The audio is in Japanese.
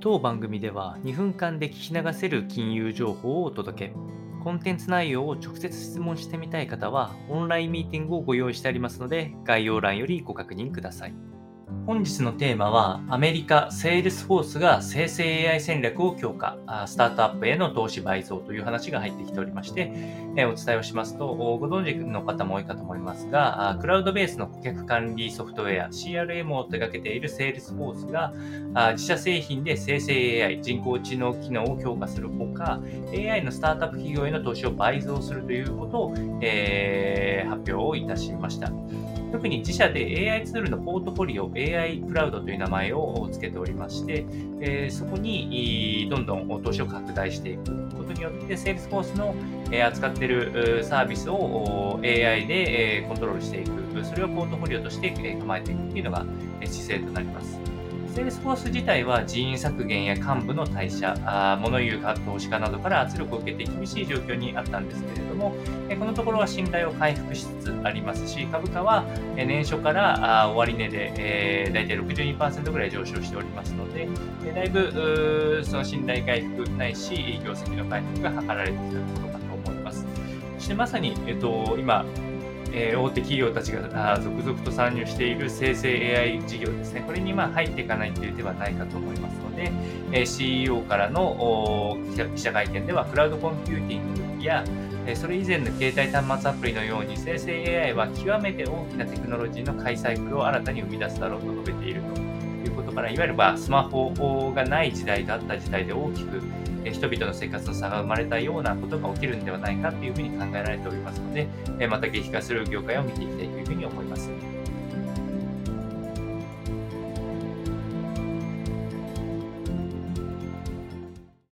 当番組では2分間で聞き流せる金融情報をお届け。コンテンツ内容を直接質問してみたい方は、オンラインミーティングをご用意してありますので、概要欄よりご確認ください。本日のテーマは、アメリカ、セールスフォースが生成 AI 戦略を強化、スタートアップへの投資倍増という話が入ってきておりまして、お伝えをしますと、ご存知の方も多いかと思いますが、クラウドベースの顧客管理ソフトウェア CRM を手掛けているセールスフォースが、自社製品で生成 AI、人工知能機能を強化するほか、AI のスタートアップ企業への投資を倍増するということを、えー、発表をいたしました。特に自社で AI ツールのポートフォリオ AI クラウドという名前を付けておりまして、え、そこにどんどん投資を拡大していくことによって、セールスフォースの扱っているサービスを AI でコントロールしていく、それをポートフォリオとして構えていくというのが姿勢となります。セールスフォース自体は人員削減や幹部の退社、あ物言うか投資家などから圧力を受けて厳しい状況にあったんですけれども、えこのところは信頼を回復しつつありますし、株価は年初から終値で、え、大体62%ぐらい上昇しておりますので、えだいぶその信頼回復ないし、業績の回復が図られてきたところかと思います。そしてまさに、えっと、今、えー、大手企業たちが続々と参入している生成 AI 事業ですね、これにま入っていかないという手はないかと思いますので、え、CEO からの記者会見では、クラウドコンピューティングや、えそれ以前の携帯端末アプリのように生成 AI は極めて大きなテクノロジーの開催クルを新たに生み出すだろうと述べているということから、いわゆるスマホがない時代があった時代で大きく人々の生活の差が生まれたようなことが起きるんではないかというふうに考えられておりますので、また激化する業界を見ていきたいというふうに思います。